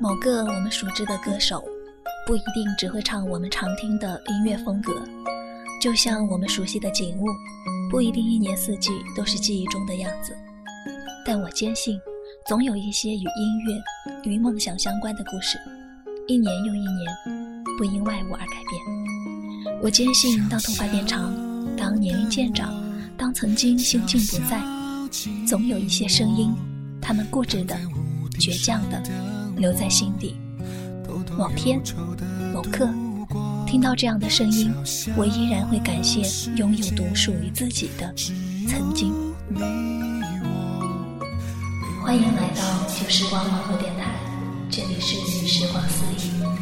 某个我们熟知的歌手，不一定只会唱我们常听的音乐风格，就像我们熟悉的景物，不一定一年四季都是记忆中的样子。但我坚信，总有一些与音乐、与梦想相关的故事，一年又一年，不因外物而改变。我坚信，当头发变长，当年龄渐长，当曾经心境不在，总有一些声音，他们固执的、倔强的，留在心底。某天，某刻，听到这样的声音，我依然会感谢拥有独属于自己的曾经。欢迎来到旧时光网络电台，这里是时光私语。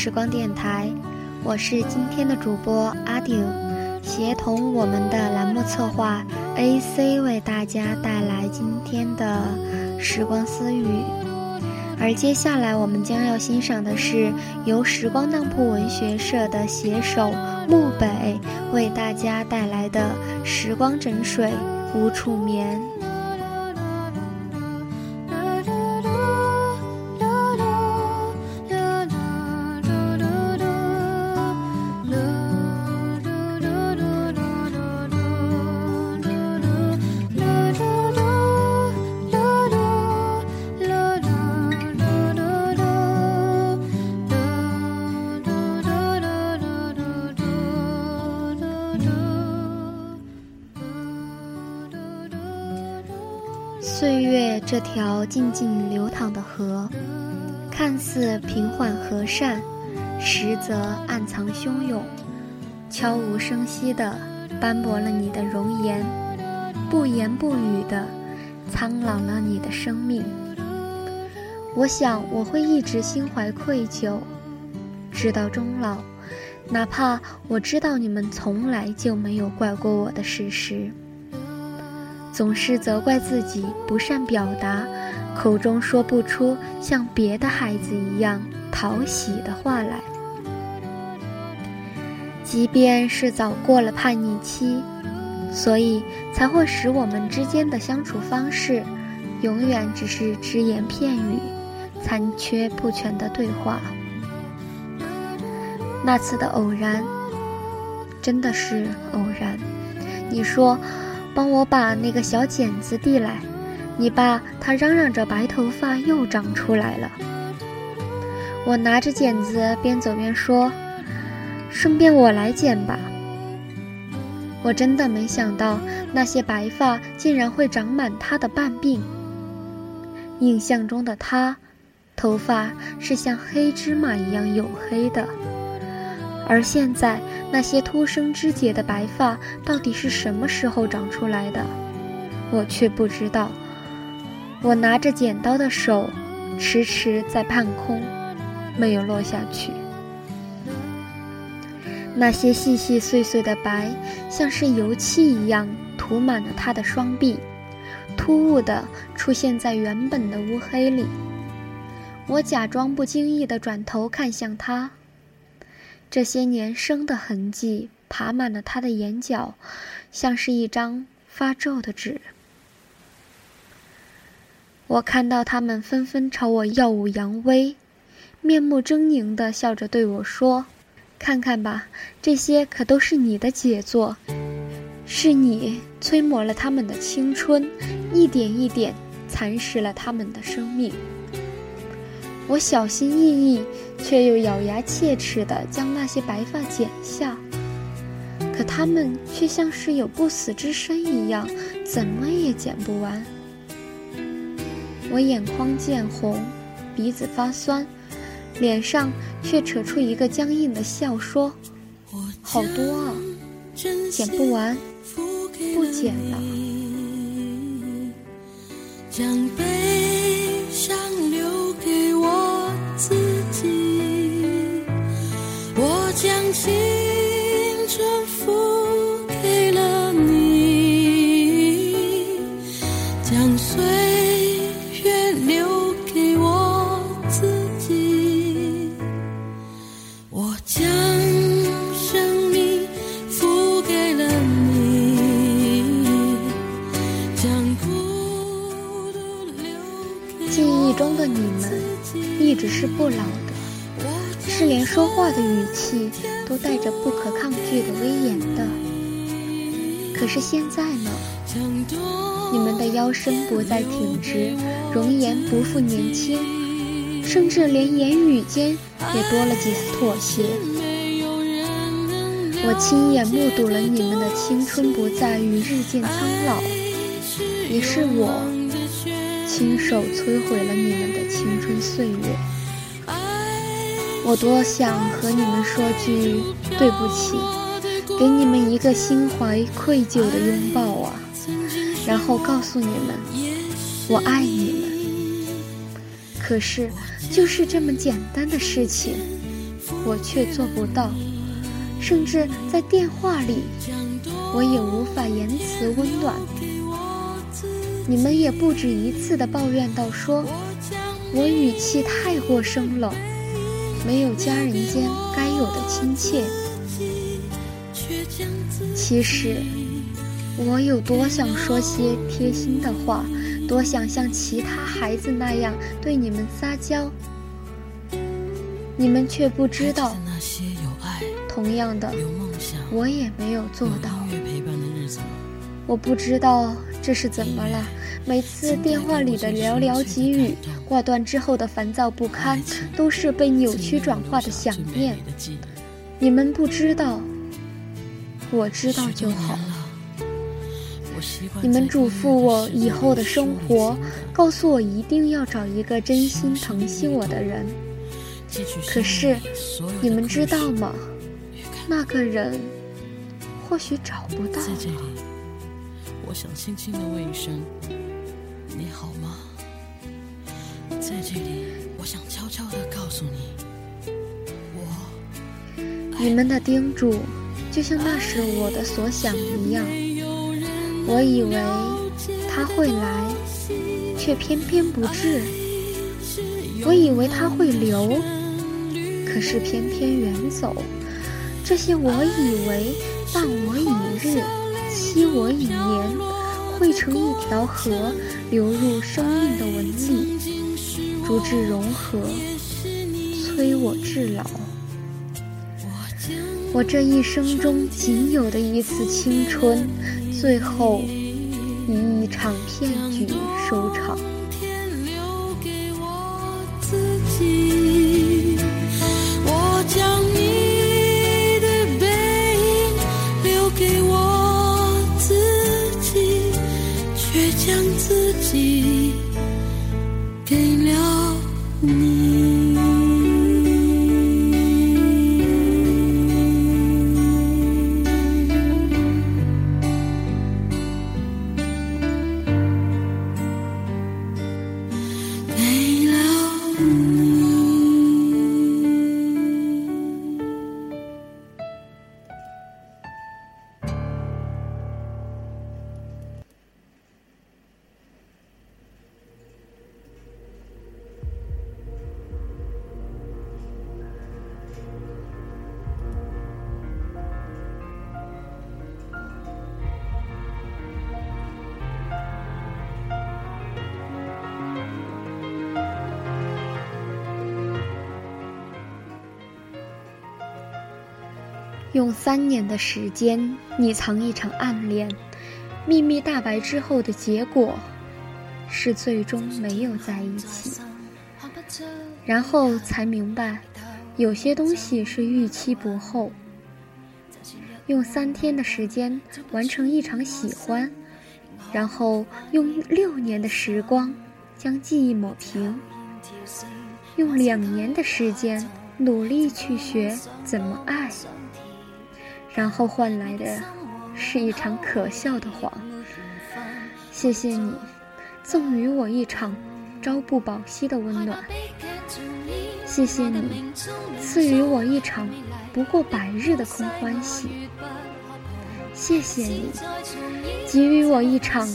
时光电台，我是今天的主播阿顶，协同我们的栏目策划 AC 为大家带来今天的时光私语。而接下来我们将要欣赏的是由时光当铺文学社的写手木北为大家带来的《时光枕水无处眠》。这条静静流淌的河，看似平缓和善，实则暗藏汹涌，悄无声息地斑驳了你的容颜，不言不语地苍老了你的生命。我想我会一直心怀愧疚，直到终老，哪怕我知道你们从来就没有怪过我的事实。总是责怪自己不善表达，口中说不出像别的孩子一样讨喜的话来。即便是早过了叛逆期，所以才会使我们之间的相处方式，永远只是只言片语、残缺不全的对话。那次的偶然，真的是偶然。你说。帮我把那个小剪子递来，你爸他嚷嚷着白头发又长出来了。我拿着剪子边走边说：“顺便我来剪吧。”我真的没想到那些白发竟然会长满他的半鬓。印象中的他，头发是像黑芝麻一样黝黑的。而现在，那些突生枝节的白发到底是什么时候长出来的？我却不知道。我拿着剪刀的手，迟迟在半空，没有落下去。那些细细碎碎的白，像是油漆一样涂满了他的双臂，突兀地出现在原本的乌黑里。我假装不经意地转头看向他。这些年生的痕迹爬满了他的眼角，像是一张发皱的纸。我看到他们纷纷朝我耀武扬威，面目狰狞的笑着对我说：“看看吧，这些可都是你的杰作，是你催磨了他们的青春，一点一点蚕食了他们的生命。”我小心翼翼，却又咬牙切齿地将那些白发剪下，可他们却像是有不死之身一样，怎么也剪不完。我眼眶渐红，鼻子发酸，脸上却扯出一个僵硬的笑，说：“好多啊，剪不完，不剪了。”是是现在呢？你们的腰身不再挺直，容颜不复年轻，甚至连言语间也多了几丝妥协。我亲眼目睹了你们的青春不再与日渐苍老，也是我亲手摧毁了你们的青春岁月。我多想和你们说句对不起，给你们一个心怀愧疚的拥抱啊，然后告诉你们我爱你们。可是，就是这么简单的事情，我却做不到，甚至在电话里，我也无法言辞温暖。你们也不止一次的抱怨到说，我语气太过生冷。没有家人间该有的亲切。其实，我有多想说些贴心的话，多想像其他孩子那样对你们撒娇，你们却不知道。同样的，我也没有做到。我不知道这是怎么了。每次电话里的寥寥几语，挂断之后的烦躁不堪，都是被扭曲转化的想念。你们不知道，我知道就好。你们嘱咐我以后的生活，告诉我一定要找一个真心疼惜我的人。可是，你们知道吗？那个人，或许找不到。我想轻轻的问一声。你好吗？在这里，我想悄悄的告诉你，我。你们的叮嘱，就像那时我的所想一样。我以为他会来，却偏偏不至；我以为他会留，可是偏偏远走。这些我以为伴我以日，期我以年。汇成一条河，流入生命的纹理，逐至融合，催我至老。我这一生中仅有的一次青春，最后以一场骗局收场。用三年的时间你藏一场暗恋，秘密大白之后的结果，是最终没有在一起。然后才明白，有些东西是预期不候。用三天的时间完成一场喜欢，然后用六年的时光将记忆抹平。用两年的时间努力去学怎么爱。然后换来的是一场可笑的谎。谢谢你，赠予我一场朝不保夕的温暖。谢谢你，赐予我一场不过百日的空欢喜。谢谢你，给予我一场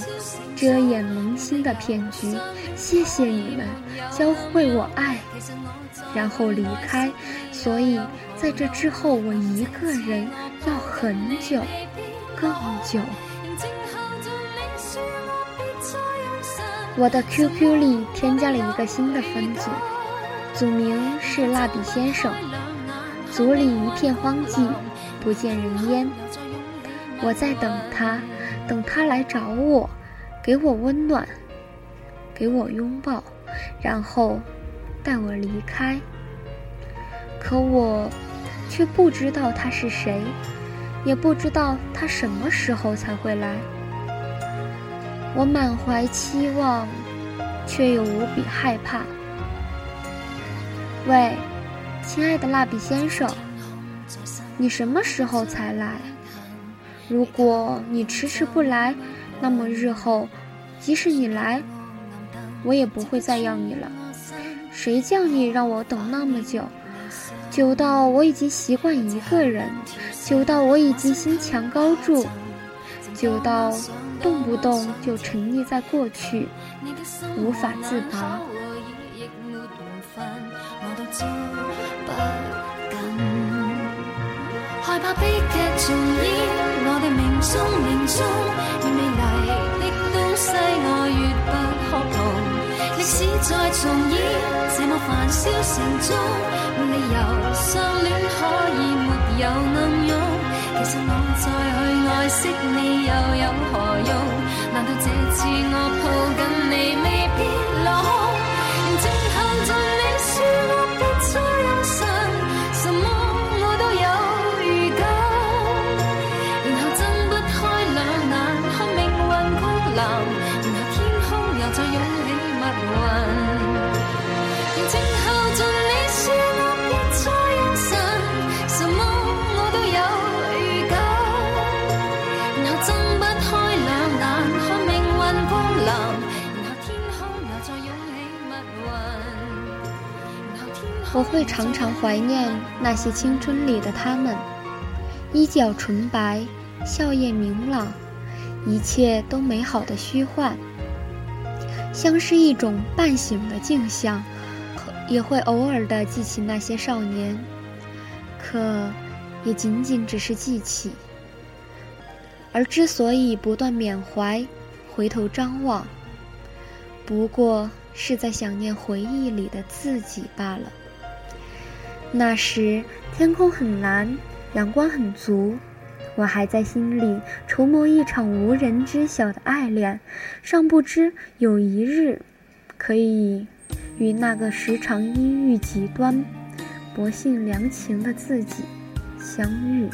遮掩萌心的骗局。谢谢你们教会我爱，然后离开。所以在这之后，我一个人要很久，更久。我的 QQ 里添加了一个新的分组，组名是蜡笔先生。组里一片荒寂，不见人烟。我在等他，等他来找我，给我温暖，给我拥抱，然后带我离开。可我却不知道他是谁，也不知道他什么时候才会来。我满怀期望，却又无比害怕。喂，亲爱的蜡笔先生，你什么时候才来？如果你迟迟不来，那么日后，即使你来，我也不会再要你了。谁叫你让我等那么久？久到我已经习惯一个人，久到我已经心墙高筑，久到。动不动就沉溺在过去，无法自拔。害怕悲剧重演，我的命中命中，越美丽的东西我越不渴望。即使再重演，这么繁嚣城中，没理由相恋可以没有暗涌。其实我再去爱惜你又有何用？难道这次我抱紧你未必落空？我会常常怀念那些青春里的他们，衣角纯白，笑靥明朗，一切都美好的虚幻，像是一种半醒的镜像，也会偶尔的记起那些少年，可也仅仅只是记起。而之所以不断缅怀，回头张望，不过是在想念回忆里的自己罢了。那时天空很蓝，阳光很足，我还在心里筹谋一场无人知晓的爱恋，尚不知有一日，可以与那个时常阴郁极端、薄幸良情的自己相遇。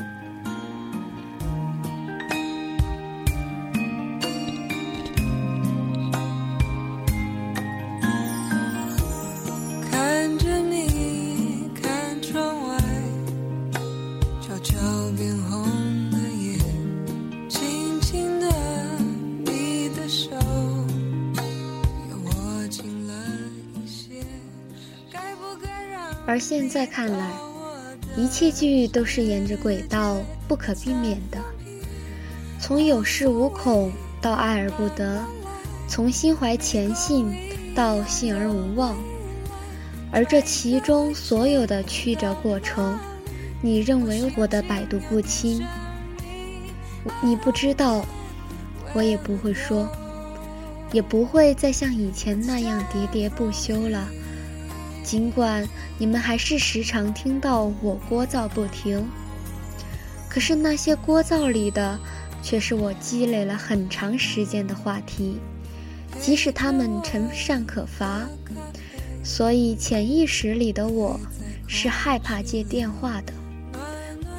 现在看来，一切剧都是沿着轨道，不可避免的。从有恃无恐到爱而不得，从心怀虔信到信而无望。而这其中所有的曲折过程，你认为我的百毒不侵，你不知道，我也不会说，也不会再像以前那样喋喋不休了。尽管你们还是时常听到我聒噪不停，可是那些聒噪里的，却是我积累了很长时间的话题，即使他们成善可乏。所以潜意识里的我，是害怕接电话的。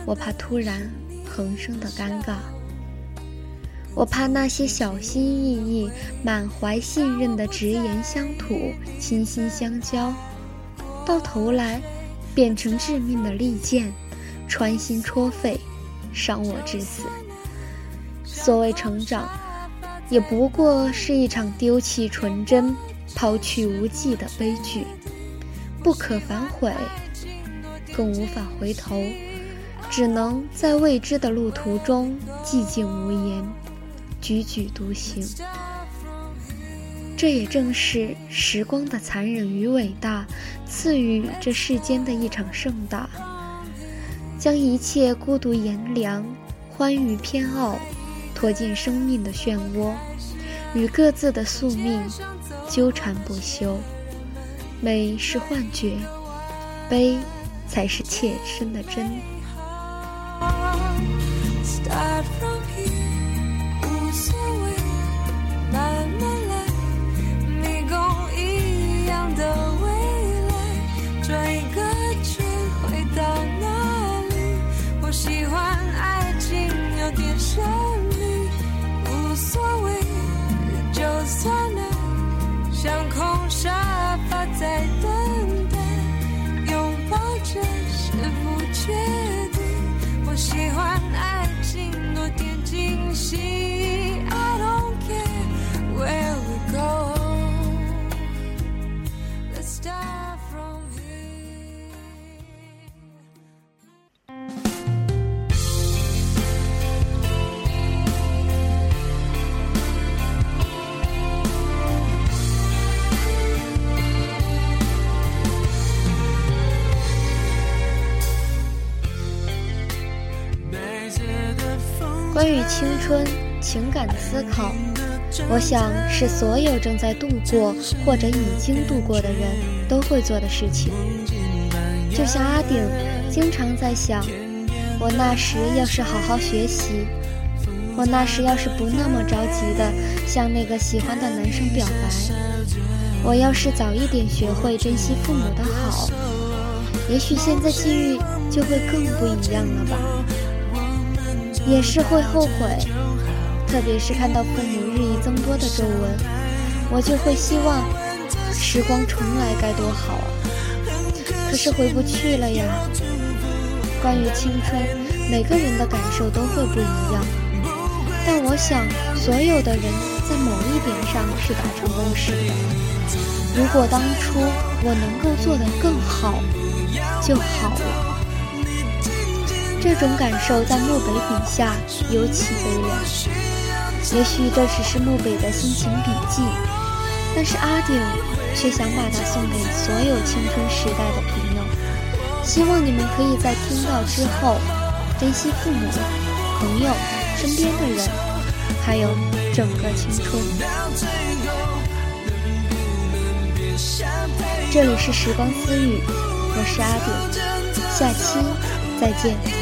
我怕突然横生的尴尬，我怕那些小心翼翼、满怀信任的直言相吐、倾心相交。到头来，变成致命的利剑，穿心戳肺，伤我至死。所谓成长，也不过是一场丢弃纯真、抛去无忌的悲剧，不可反悔，更无法回头。只能在未知的路途中寂静无言，踽踽独行。这也正是时光的残忍与伟大，赐予这世间的一场盛大，将一切孤独炎凉、欢愉偏傲，拖进生命的漩涡，与各自的宿命纠缠不休。美是幻觉，悲才是切身的真。关于青春情感的思考，我想是所有正在度过或者已经度过的人都会做的事情。就像阿顶经常在想：我那时要是好好学习，我那时要是不那么着急的向那个喜欢的男生表白，我要是早一点学会珍惜父母的好，也许现在际遇就会更不一样了吧。也是会后悔，特别是看到父母日益增多的皱纹，我就会希望时光重来该多好啊！可是回不去了呀。关于青春，每个人的感受都会不一样，但我想所有的人在某一点上是达成共识的：如果当初我能够做得更好，就好了。这种感受在漠北笔下尤其悲凉。也许这只是漠北的心情笔记，但是阿顶却想把它送给所有青春时代的朋友。希望你们可以在听到之后，珍惜父母、朋友、身边的人，还有整个青春。这里是时光私语，我是阿顶，下期再见。